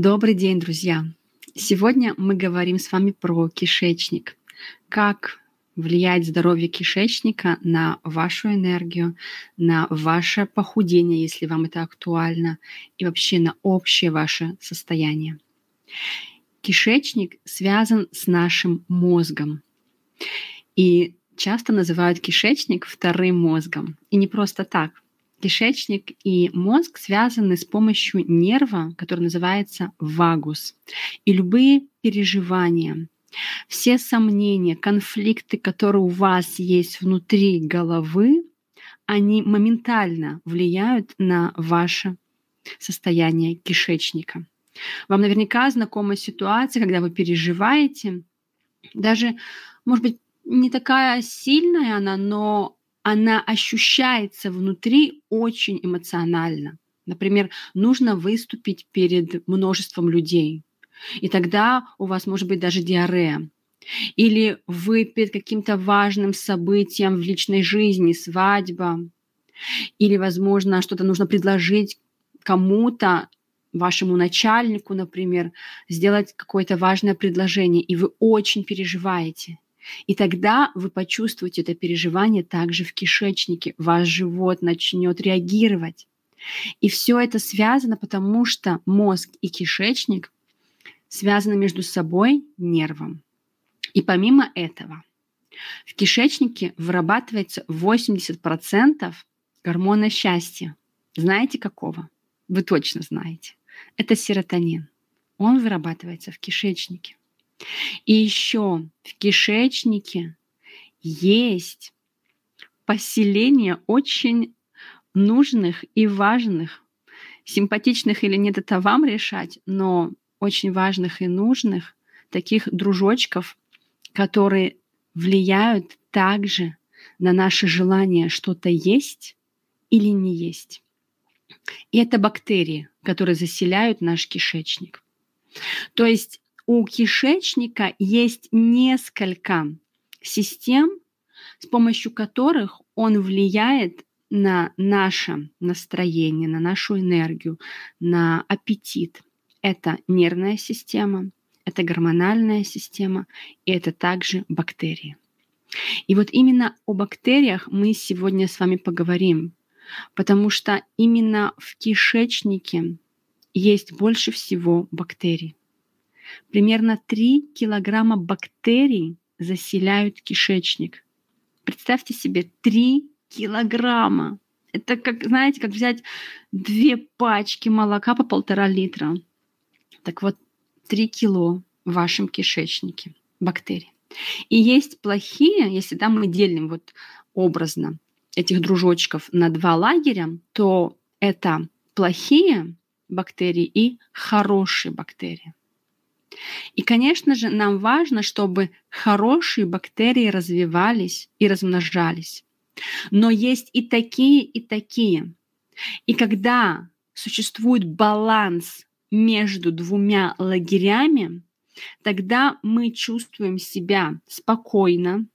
Добрый день, друзья! Сегодня мы говорим с вами про кишечник. Как влияет здоровье кишечника на вашу энергию, на ваше похудение, если вам это актуально, и вообще на общее ваше состояние. Кишечник связан с нашим мозгом. И часто называют кишечник вторым мозгом. И не просто так – Кишечник и мозг связаны с помощью нерва, который называется вагус. И любые переживания, все сомнения, конфликты, которые у вас есть внутри головы, они моментально влияют на ваше состояние кишечника. Вам наверняка знакома ситуация, когда вы переживаете, даже, может быть, не такая сильная она, но она ощущается внутри очень эмоционально. Например, нужно выступить перед множеством людей, и тогда у вас может быть даже диарея. Или вы перед каким-то важным событием в личной жизни, свадьба, или, возможно, что-то нужно предложить кому-то, вашему начальнику, например, сделать какое-то важное предложение, и вы очень переживаете. И тогда вы почувствуете это переживание также в кишечнике. Ваш живот начнет реагировать. И все это связано, потому что мозг и кишечник связаны между собой нервом. И помимо этого, в кишечнике вырабатывается 80% гормона счастья. Знаете какого? Вы точно знаете. Это серотонин. Он вырабатывается в кишечнике. И еще в кишечнике есть поселение очень нужных и важных, симпатичных или нет, это вам решать, но очень важных и нужных таких дружочков, которые влияют также на наше желание что-то есть или не есть. И это бактерии, которые заселяют наш кишечник. То есть у кишечника есть несколько систем, с помощью которых он влияет на наше настроение, на нашу энергию, на аппетит. Это нервная система, это гормональная система, и это также бактерии. И вот именно о бактериях мы сегодня с вами поговорим, потому что именно в кишечнике есть больше всего бактерий. Примерно 3 килограмма бактерий заселяют кишечник. Представьте себе, 3 килограмма. Это как, знаете, как взять две пачки молока по полтора литра. Так вот, 3 кило в вашем кишечнике бактерий. И есть плохие, если да, мы делим вот образно этих дружочков на два лагеря, то это плохие бактерии и хорошие бактерии. И, конечно же, нам важно, чтобы хорошие бактерии развивались и размножались. Но есть и такие, и такие. И когда существует баланс между двумя лагерями, тогда мы чувствуем себя спокойно,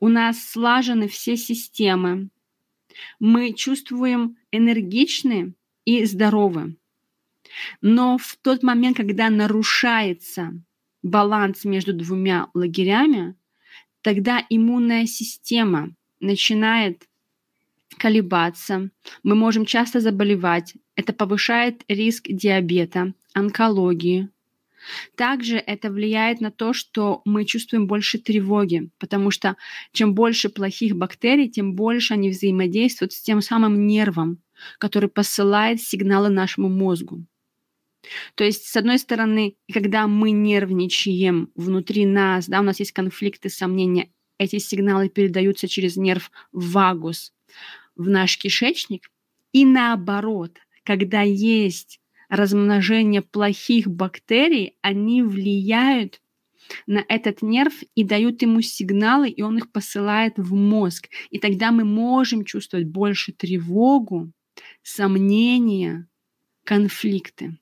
у нас слажены все системы, мы чувствуем энергичны и здоровы. Но в тот момент, когда нарушается баланс между двумя лагерями, тогда иммунная система начинает колебаться, мы можем часто заболевать, это повышает риск диабета, онкологии. Также это влияет на то, что мы чувствуем больше тревоги, потому что чем больше плохих бактерий, тем больше они взаимодействуют с тем самым нервом, который посылает сигналы нашему мозгу. То есть, с одной стороны, когда мы нервничаем внутри нас, да, у нас есть конфликты, сомнения, эти сигналы передаются через нерв вагус в наш кишечник. И наоборот, когда есть размножение плохих бактерий, они влияют на этот нерв и дают ему сигналы, и он их посылает в мозг. И тогда мы можем чувствовать больше тревогу, сомнения, конфликты.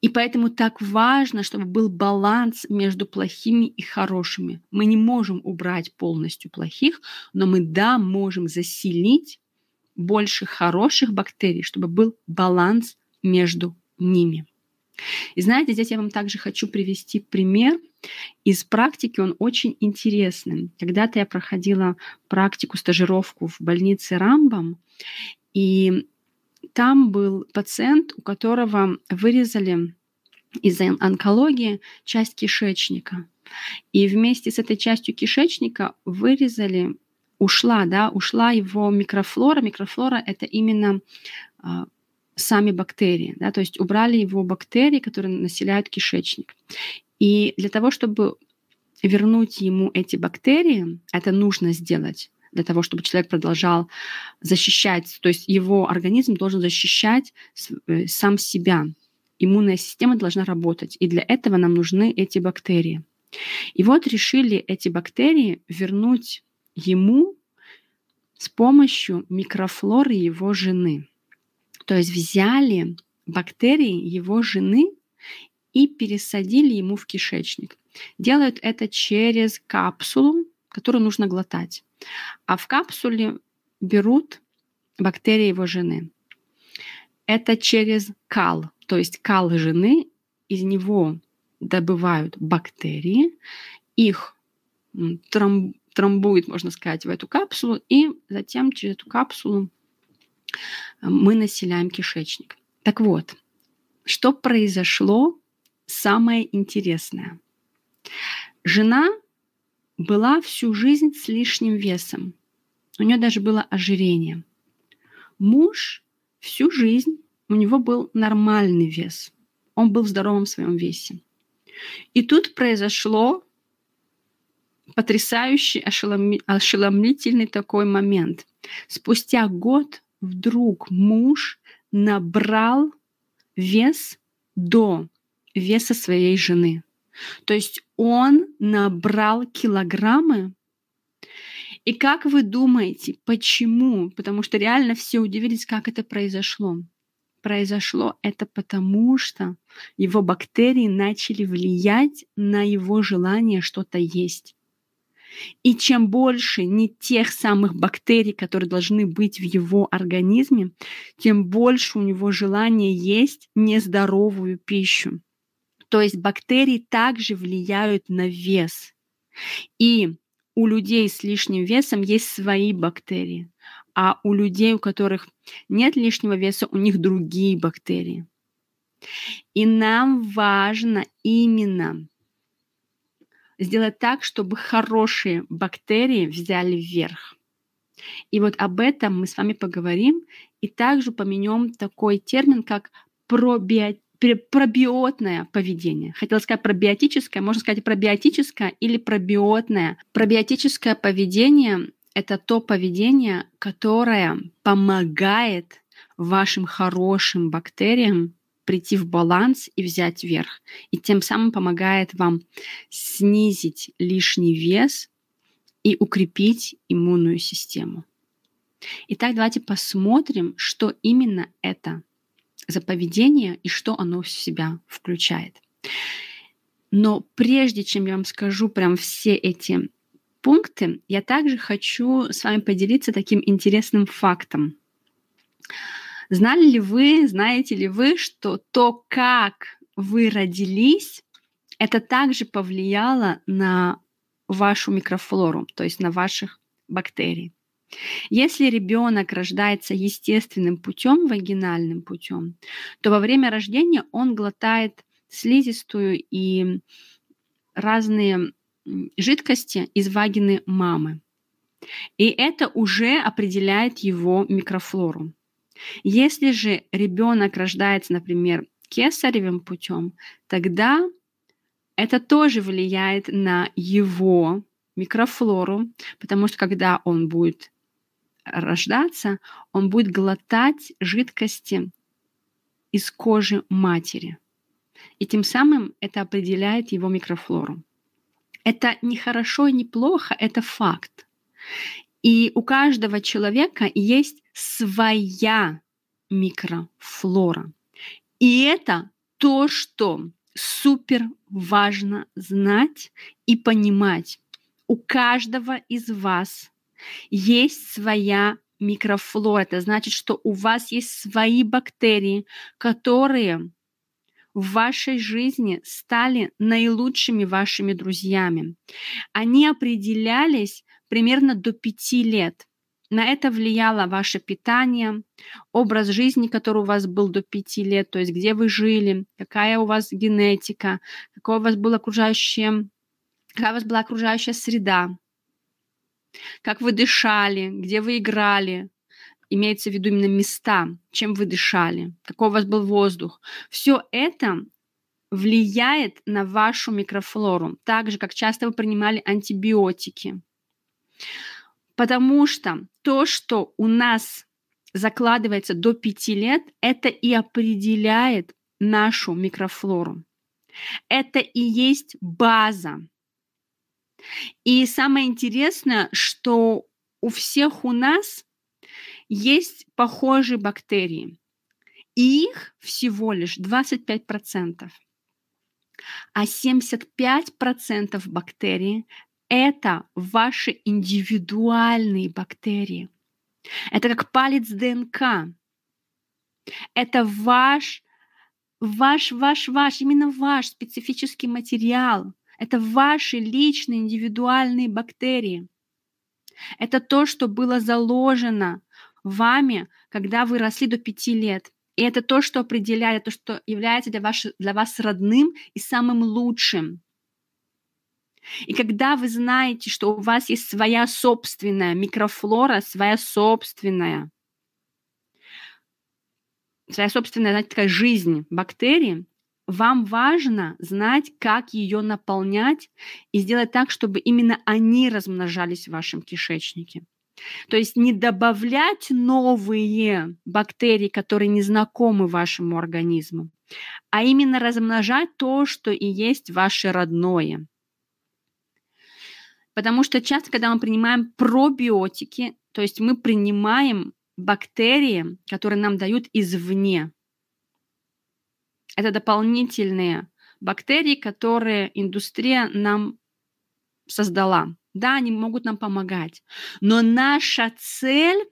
И поэтому так важно, чтобы был баланс между плохими и хорошими. Мы не можем убрать полностью плохих, но мы, да, можем заселить больше хороших бактерий, чтобы был баланс между ними. И знаете, здесь я вам также хочу привести пример из практики, он очень интересный. Когда-то я проходила практику, стажировку в больнице Рамбам, и там был пациент, у которого вырезали из-за онкологии часть кишечника. И вместе с этой частью кишечника вырезали, ушла, да, ушла его микрофлора. Микрофлора – это именно а, сами бактерии, да, то есть убрали его бактерии, которые населяют кишечник. И для того, чтобы вернуть ему эти бактерии, это нужно сделать для того, чтобы человек продолжал защищать, то есть его организм должен защищать э, сам себя. Иммунная система должна работать, и для этого нам нужны эти бактерии. И вот решили эти бактерии вернуть ему с помощью микрофлоры его жены. То есть взяли бактерии его жены и пересадили ему в кишечник. Делают это через капсулу, которую нужно глотать. А в капсуле берут бактерии его жены. Это через кал, то есть кал жены, из него добывают бактерии, их трамб, трамбуют, можно сказать, в эту капсулу, и затем через эту капсулу мы населяем кишечник. Так вот, что произошло самое интересное? Жена была всю жизнь с лишним весом. У нее даже было ожирение. Муж всю жизнь, у него был нормальный вес. Он был в здоровом своем весе. И тут произошло потрясающий, ошеломительный такой момент. Спустя год вдруг муж набрал вес до веса своей жены. То есть он набрал килограммы. И как вы думаете, почему? Потому что реально все удивились, как это произошло. Произошло это потому, что его бактерии начали влиять на его желание что-то есть. И чем больше не тех самых бактерий, которые должны быть в его организме, тем больше у него желание есть нездоровую пищу. То есть бактерии также влияют на вес. И у людей с лишним весом есть свои бактерии, а у людей, у которых нет лишнего веса, у них другие бактерии. И нам важно именно сделать так, чтобы хорошие бактерии взяли вверх. И вот об этом мы с вами поговорим и также поменем такой термин, как пробиотик пробиотное поведение. Хотела сказать пробиотическое, можно сказать пробиотическое или пробиотное. Пробиотическое поведение — это то поведение, которое помогает вашим хорошим бактериям прийти в баланс и взять верх. И тем самым помогает вам снизить лишний вес и укрепить иммунную систему. Итак, давайте посмотрим, что именно это за поведение и что оно в себя включает. Но прежде чем я вам скажу прям все эти пункты, я также хочу с вами поделиться таким интересным фактом. Знали ли вы, знаете ли вы, что то, как вы родились, это также повлияло на вашу микрофлору, то есть на ваших бактерий. Если ребенок рождается естественным путем, вагинальным путем, то во время рождения он глотает слизистую и разные жидкости из вагины мамы. И это уже определяет его микрофлору. Если же ребенок рождается, например, кесаревым путем, тогда это тоже влияет на его микрофлору, потому что когда он будет рождаться, он будет глотать жидкости из кожи матери. И тем самым это определяет его микрофлору. Это не хорошо и не плохо, это факт. И у каждого человека есть своя микрофлора. И это то, что супер важно знать и понимать. У каждого из вас есть своя микрофлора. Это значит, что у вас есть свои бактерии, которые в вашей жизни стали наилучшими вашими друзьями. Они определялись примерно до пяти лет. На это влияло ваше питание, образ жизни, который у вас был до пяти лет, то есть где вы жили, какая у вас генетика, какое у вас было окружающее, какая у вас была окружающая среда, как вы дышали, где вы играли, имеется в виду именно места, чем вы дышали, какой у вас был воздух. Все это влияет на вашу микрофлору, так же, как часто вы принимали антибиотики. Потому что то, что у нас закладывается до 5 лет, это и определяет нашу микрофлору. Это и есть база. И самое интересное, что у всех у нас есть похожие бактерии. И их всего лишь 25%. А 75% бактерий – это ваши индивидуальные бактерии. Это как палец ДНК. Это ваш, ваш, ваш, ваш, именно ваш специфический материал. Это ваши личные индивидуальные бактерии. Это то, что было заложено вами, когда вы росли до пяти лет. И это то, что определяет, то, что является для вас, для вас родным и самым лучшим. И когда вы знаете, что у вас есть своя собственная микрофлора, своя собственная, своя собственная, знаете, такая жизнь бактерий, вам важно знать, как ее наполнять и сделать так, чтобы именно они размножались в вашем кишечнике. То есть не добавлять новые бактерии, которые не знакомы вашему организму, а именно размножать то, что и есть ваше родное. Потому что часто, когда мы принимаем пробиотики, то есть мы принимаем бактерии, которые нам дают извне. Это дополнительные бактерии, которые индустрия нам создала. Да, они могут нам помогать. Но наша цель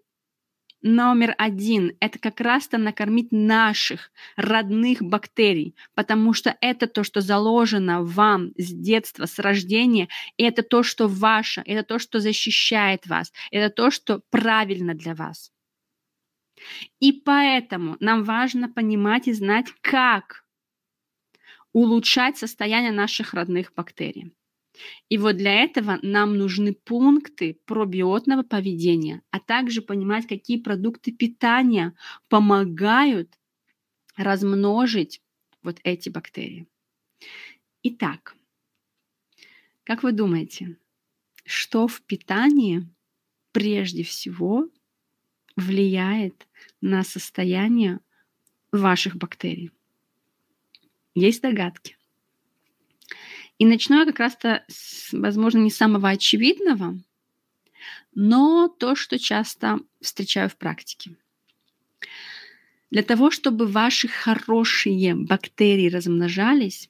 номер один – это как раз-то накормить наших родных бактерий, потому что это то, что заложено вам с детства, с рождения, и это то, что ваше, это то, что защищает вас, это то, что правильно для вас. И поэтому нам важно понимать и знать, как улучшать состояние наших родных бактерий. И вот для этого нам нужны пункты пробиотного поведения, а также понимать, какие продукты питания помогают размножить вот эти бактерии. Итак, как вы думаете, что в питании прежде всего влияет на состояние ваших бактерий? Есть догадки? И начну я как раз-то, возможно, не самого очевидного, но то, что часто встречаю в практике. Для того, чтобы ваши хорошие бактерии размножались,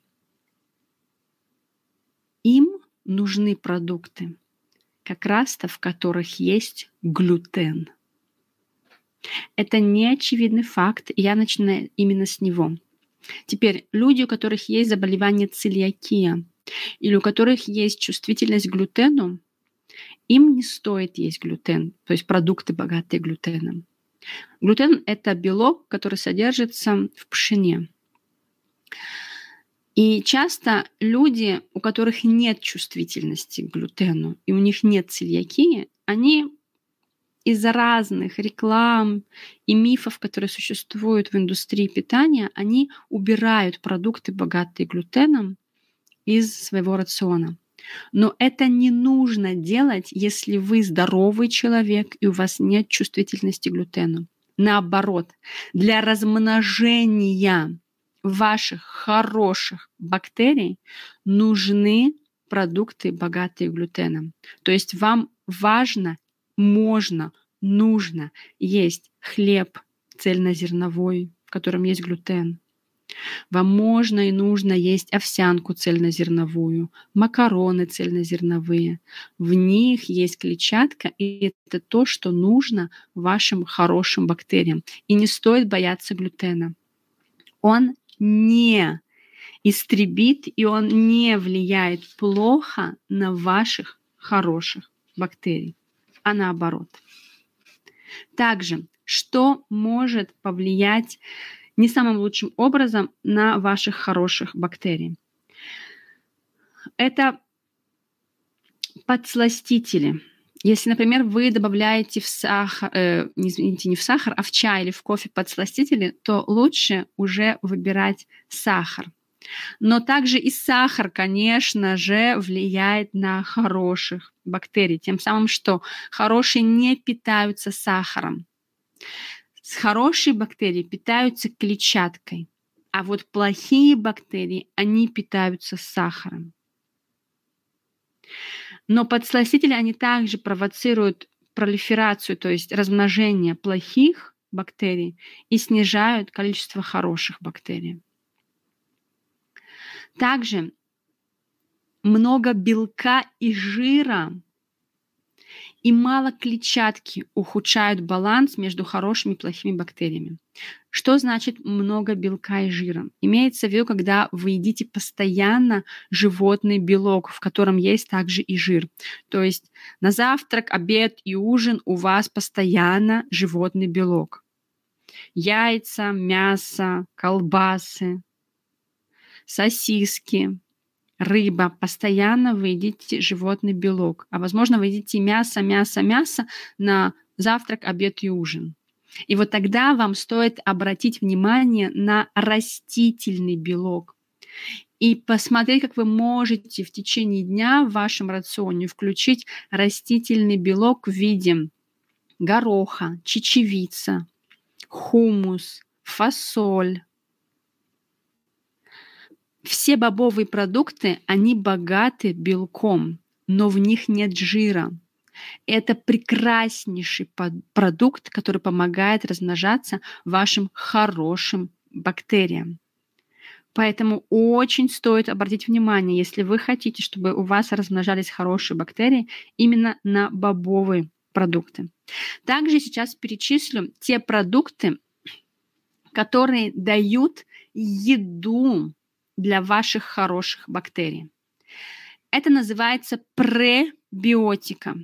им нужны продукты, как раз-то в которых есть глютен. Это не очевидный факт, я начинаю именно с него. Теперь люди, у которых есть заболевание целиакия, или у которых есть чувствительность к глютену, им не стоит есть глютен, то есть продукты, богатые глютеном. Глютен – это белок, который содержится в пшене. И часто люди, у которых нет чувствительности к глютену, и у них нет цельякии, они из-за разных реклам и мифов, которые существуют в индустрии питания, они убирают продукты, богатые глютеном, из своего рациона. Но это не нужно делать, если вы здоровый человек и у вас нет чувствительности к глютену. Наоборот, для размножения ваших хороших бактерий нужны продукты, богатые глютеном. То есть вам важно, можно, нужно есть хлеб цельнозерновой, в котором есть глютен, вам можно и нужно есть овсянку цельнозерновую, макароны цельнозерновые. В них есть клетчатка, и это то, что нужно вашим хорошим бактериям. И не стоит бояться глютена. Он не истребит, и он не влияет плохо на ваших хороших бактерий, а наоборот. Также, что может повлиять не самым лучшим образом на ваших хороших бактерий? Это подсластители. Если, например, вы добавляете в сахар, э, извините, не в сахар, а в чай или в кофе подсластители, то лучше уже выбирать сахар. Но также и сахар, конечно же, влияет на хороших бактерий, тем самым, что хорошие не питаются сахаром. Хорошие бактерии питаются клетчаткой, а вот плохие бактерии, они питаются сахаром. Но подсластители, они также провоцируют пролиферацию, то есть размножение плохих бактерий и снижают количество хороших бактерий. Также много белка и жира и мало клетчатки ухудшают баланс между хорошими и плохими бактериями. Что значит много белка и жира? Имеется в виду, когда вы едите постоянно животный белок, в котором есть также и жир. То есть на завтрак, обед и ужин у вас постоянно животный белок. Яйца, мясо, колбасы, сосиски, рыба, постоянно вы едите животный белок, а возможно вы едите мясо, мясо, мясо на завтрак, обед и ужин. И вот тогда вам стоит обратить внимание на растительный белок и посмотреть, как вы можете в течение дня в вашем рационе включить растительный белок в виде гороха, чечевица, хумус, фасоль, все бобовые продукты, они богаты белком, но в них нет жира. Это прекраснейший продукт, который помогает размножаться вашим хорошим бактериям. Поэтому очень стоит обратить внимание, если вы хотите, чтобы у вас размножались хорошие бактерии, именно на бобовые продукты. Также сейчас перечислю те продукты, которые дают еду для ваших хороших бактерий. Это называется пребиотика.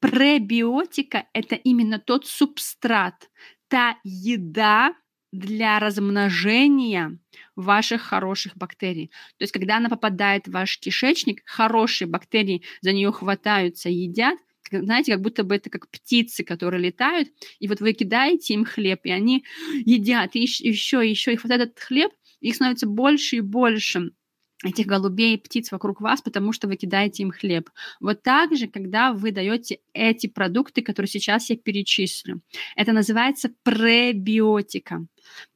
Пребиотика – это именно тот субстрат, та еда для размножения ваших хороших бактерий. То есть, когда она попадает в ваш кишечник, хорошие бактерии за нее хватаются, едят, знаете, как будто бы это как птицы, которые летают, и вот вы кидаете им хлеб, и они едят, и еще, еще, и вот этот хлеб – их становится больше и больше этих голубей птиц вокруг вас, потому что вы кидаете им хлеб. Вот так же, когда вы даете эти продукты, которые сейчас я перечислю. Это называется пребиотика.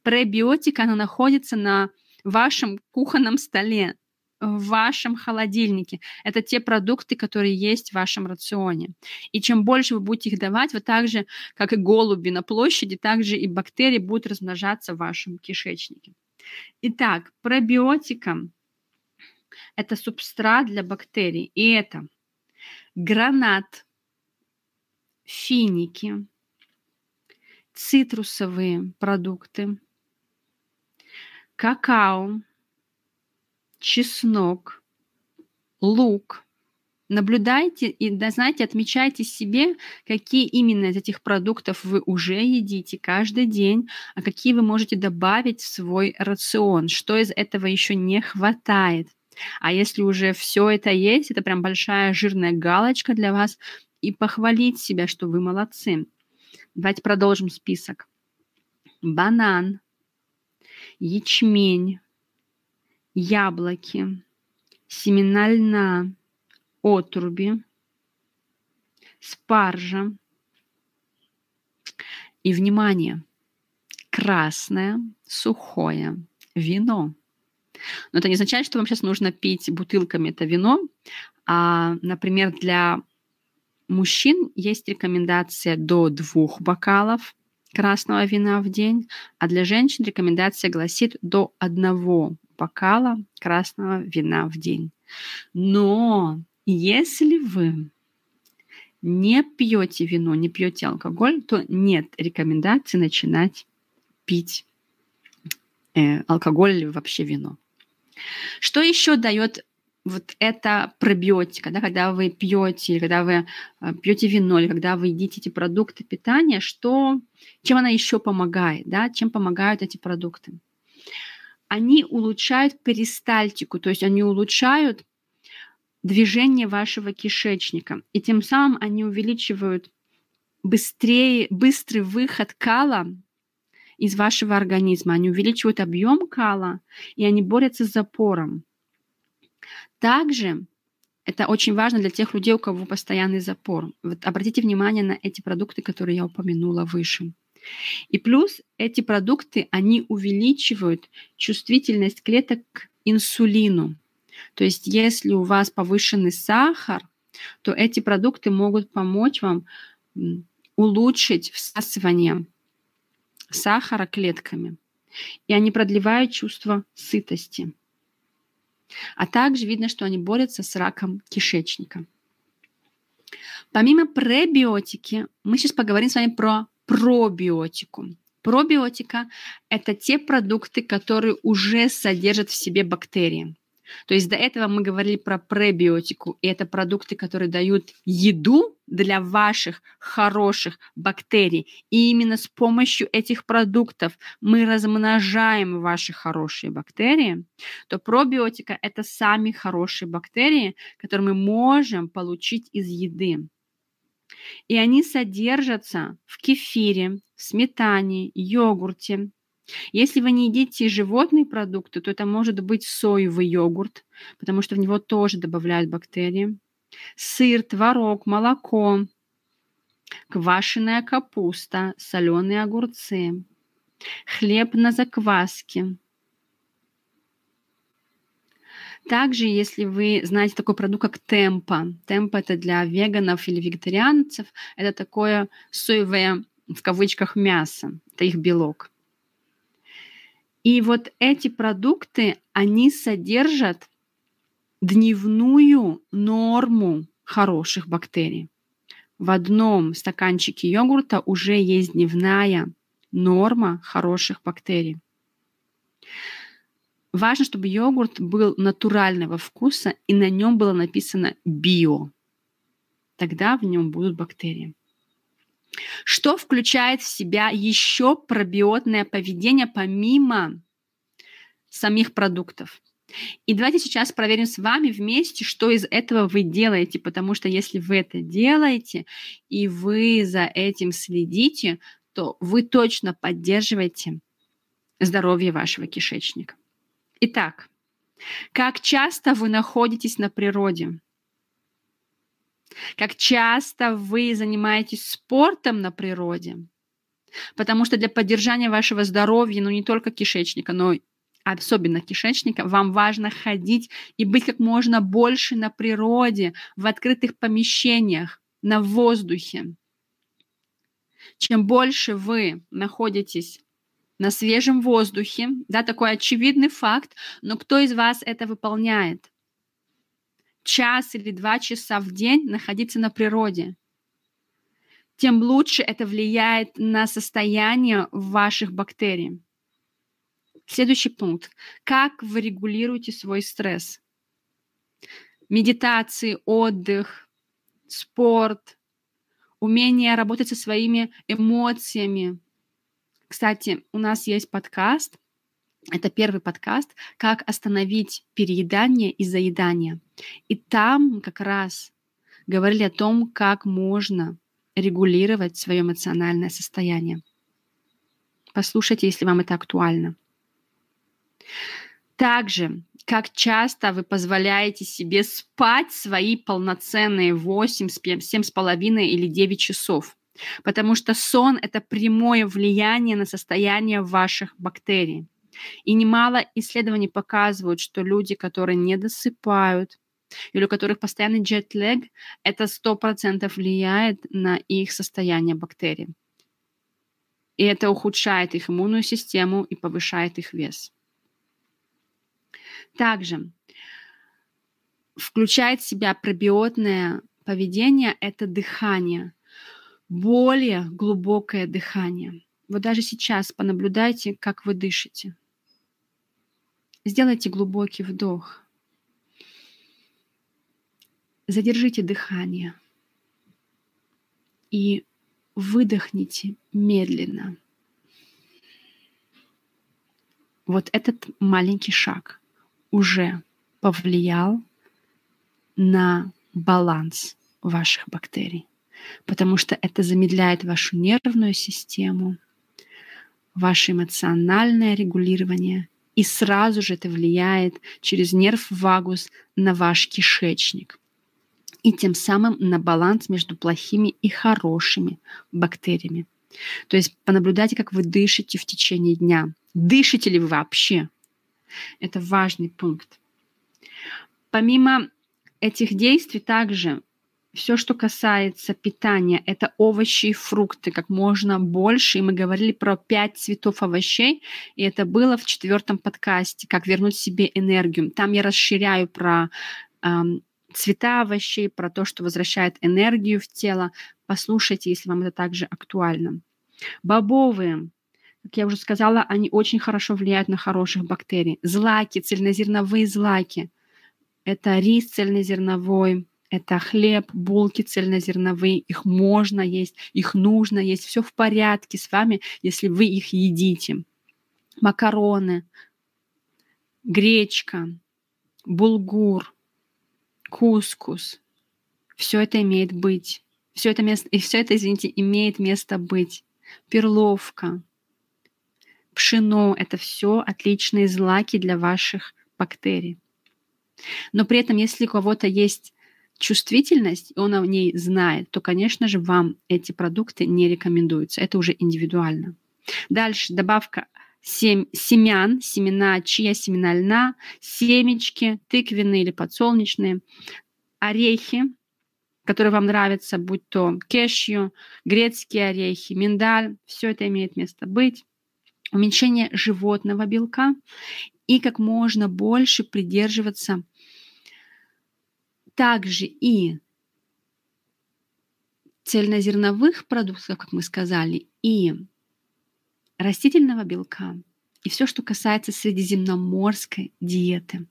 Пребиотика, она находится на вашем кухонном столе, в вашем холодильнике. Это те продукты, которые есть в вашем рационе. И чем больше вы будете их давать, вот так же, как и голуби на площади, так же и бактерии будут размножаться в вашем кишечнике. Итак, пробиотика – это субстрат для бактерий. И это гранат, финики, цитрусовые продукты, какао, чеснок, лук – Наблюдайте и, да, знаете, отмечайте себе, какие именно из этих продуктов вы уже едите каждый день, а какие вы можете добавить в свой рацион, что из этого еще не хватает. А если уже все это есть, это прям большая жирная галочка для вас, и похвалить себя, что вы молодцы. Давайте продолжим список. Банан, ячмень, яблоки, семена льна, отруби, спаржа. И, внимание, красное сухое вино. Но это не означает, что вам сейчас нужно пить бутылками это вино. А, например, для мужчин есть рекомендация до двух бокалов красного вина в день, а для женщин рекомендация гласит до одного бокала красного вина в день. Но если вы не пьете вино, не пьете алкоголь, то нет рекомендации начинать пить э, алкоголь или вообще вино. Что еще дает вот эта пробиотика, да, когда вы пьете, когда вы э, пьете вино, или когда вы едите эти продукты питания, что, чем она еще помогает, да, чем помогают эти продукты? Они улучшают перистальтику, то есть они улучшают движение вашего кишечника, и тем самым они увеличивают быстрее, быстрый выход кала из вашего организма, они увеличивают объем кала, и они борются с запором. Также это очень важно для тех людей, у кого постоянный запор. Вот обратите внимание на эти продукты, которые я упомянула выше. И плюс эти продукты, они увеличивают чувствительность клеток к инсулину. То есть если у вас повышенный сахар, то эти продукты могут помочь вам улучшить всасывание сахара клетками. И они продлевают чувство сытости. А также видно, что они борются с раком кишечника. Помимо пребиотики, мы сейчас поговорим с вами про пробиотику. Пробиотика – это те продукты, которые уже содержат в себе бактерии. То есть до этого мы говорили про пребиотику, и это продукты, которые дают еду для ваших хороших бактерий. И именно с помощью этих продуктов мы размножаем ваши хорошие бактерии, то пробиотика – это сами хорошие бактерии, которые мы можем получить из еды. И они содержатся в кефире, сметане, йогурте, если вы не едите животные продукты, то это может быть соевый йогурт, потому что в него тоже добавляют бактерии. Сыр, творог, молоко, квашеная капуста, соленые огурцы, хлеб на закваске. Также, если вы знаете такой продукт, как темпа, темпа это для веганов или вегетарианцев, это такое соевое, в кавычках, мясо, это их белок. И вот эти продукты, они содержат дневную норму хороших бактерий. В одном стаканчике йогурта уже есть дневная норма хороших бактерий. Важно, чтобы йогурт был натурального вкуса и на нем было написано био. Тогда в нем будут бактерии. Что включает в себя еще пробиотное поведение помимо самих продуктов? И давайте сейчас проверим с вами вместе, что из этого вы делаете, потому что если вы это делаете и вы за этим следите, то вы точно поддерживаете здоровье вашего кишечника. Итак, как часто вы находитесь на природе? Как часто вы занимаетесь спортом на природе? Потому что для поддержания вашего здоровья, ну не только кишечника, но особенно кишечника, вам важно ходить и быть как можно больше на природе, в открытых помещениях, на воздухе. Чем больше вы находитесь на свежем воздухе, да, такой очевидный факт, но кто из вас это выполняет? Час или два часа в день находиться на природе, тем лучше это влияет на состояние ваших бактерий. Следующий пункт. Как вы регулируете свой стресс? Медитации, отдых, спорт, умение работать со своими эмоциями. Кстати, у нас есть подкаст это первый подкаст «Как остановить переедание и заедание». И там как раз говорили о том, как можно регулировать свое эмоциональное состояние. Послушайте, если вам это актуально. Также, как часто вы позволяете себе спать свои полноценные 8, 7,5 или 9 часов. Потому что сон – это прямое влияние на состояние ваших бактерий. И немало исследований показывают, что люди, которые не досыпают, или у которых постоянный джетлег, это 100% влияет на их состояние бактерий. И это ухудшает их иммунную систему и повышает их вес. Также включает в себя пробиотное поведение – это дыхание, более глубокое дыхание. Вот даже сейчас понаблюдайте, как вы дышите. Сделайте глубокий вдох. Задержите дыхание и выдохните медленно. Вот этот маленький шаг уже повлиял на баланс ваших бактерий, потому что это замедляет вашу нервную систему, ваше эмоциональное регулирование, и сразу же это влияет через нерв вагус на ваш кишечник и тем самым на баланс между плохими и хорошими бактериями. То есть понаблюдайте, как вы дышите в течение дня. Дышите ли вы вообще? Это важный пункт. Помимо этих действий также все, что касается питания, это овощи и фрукты как можно больше. И мы говорили про пять цветов овощей, и это было в четвертом подкасте, как вернуть себе энергию. Там я расширяю про эм, цвета овощей, про то, что возвращает энергию в тело. Послушайте, если вам это также актуально. Бобовые, как я уже сказала, они очень хорошо влияют на хороших бактерий. Злаки, цельнозерновые злаки. Это рис цельнозерновой, это хлеб, булки цельнозерновые, их можно есть, их нужно есть, все в порядке с вами, если вы их едите. Макароны, гречка, булгур, кускус. Все это имеет быть. Все это место, и все это, извините, имеет место быть. Перловка, пшено – это все отличные злаки для ваших бактерий. Но при этом, если у кого-то есть чувствительность, и он о ней знает, то, конечно же, вам эти продукты не рекомендуются. Это уже индивидуально. Дальше добавка сем, семян, семена чия, семена льна, семечки, тыквенные или подсолнечные, орехи, которые вам нравятся, будь то кешью, грецкие орехи, миндаль, все это имеет место быть. Уменьшение животного белка и как можно больше придерживаться также и цельнозерновых продуктов, как мы сказали, и растительного белка, и все, что касается средиземноморской диеты.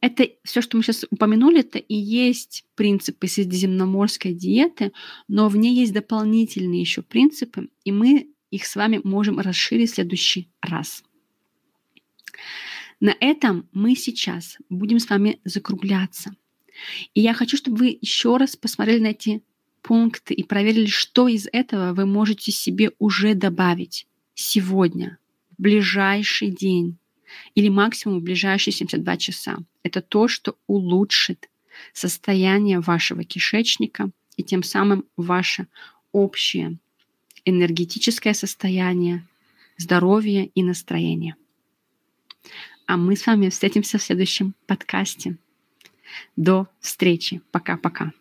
Это все, что мы сейчас упомянули, это и есть принципы средиземноморской диеты, но в ней есть дополнительные еще принципы, и мы их с вами можем расширить в следующий раз. На этом мы сейчас будем с вами закругляться. И я хочу, чтобы вы еще раз посмотрели на эти пункты и проверили, что из этого вы можете себе уже добавить сегодня, в ближайший день или максимум в ближайшие 72 часа. Это то, что улучшит состояние вашего кишечника и тем самым ваше общее энергетическое состояние, здоровье и настроение. А мы с вами встретимся в следующем подкасте. До встречи. Пока-пока.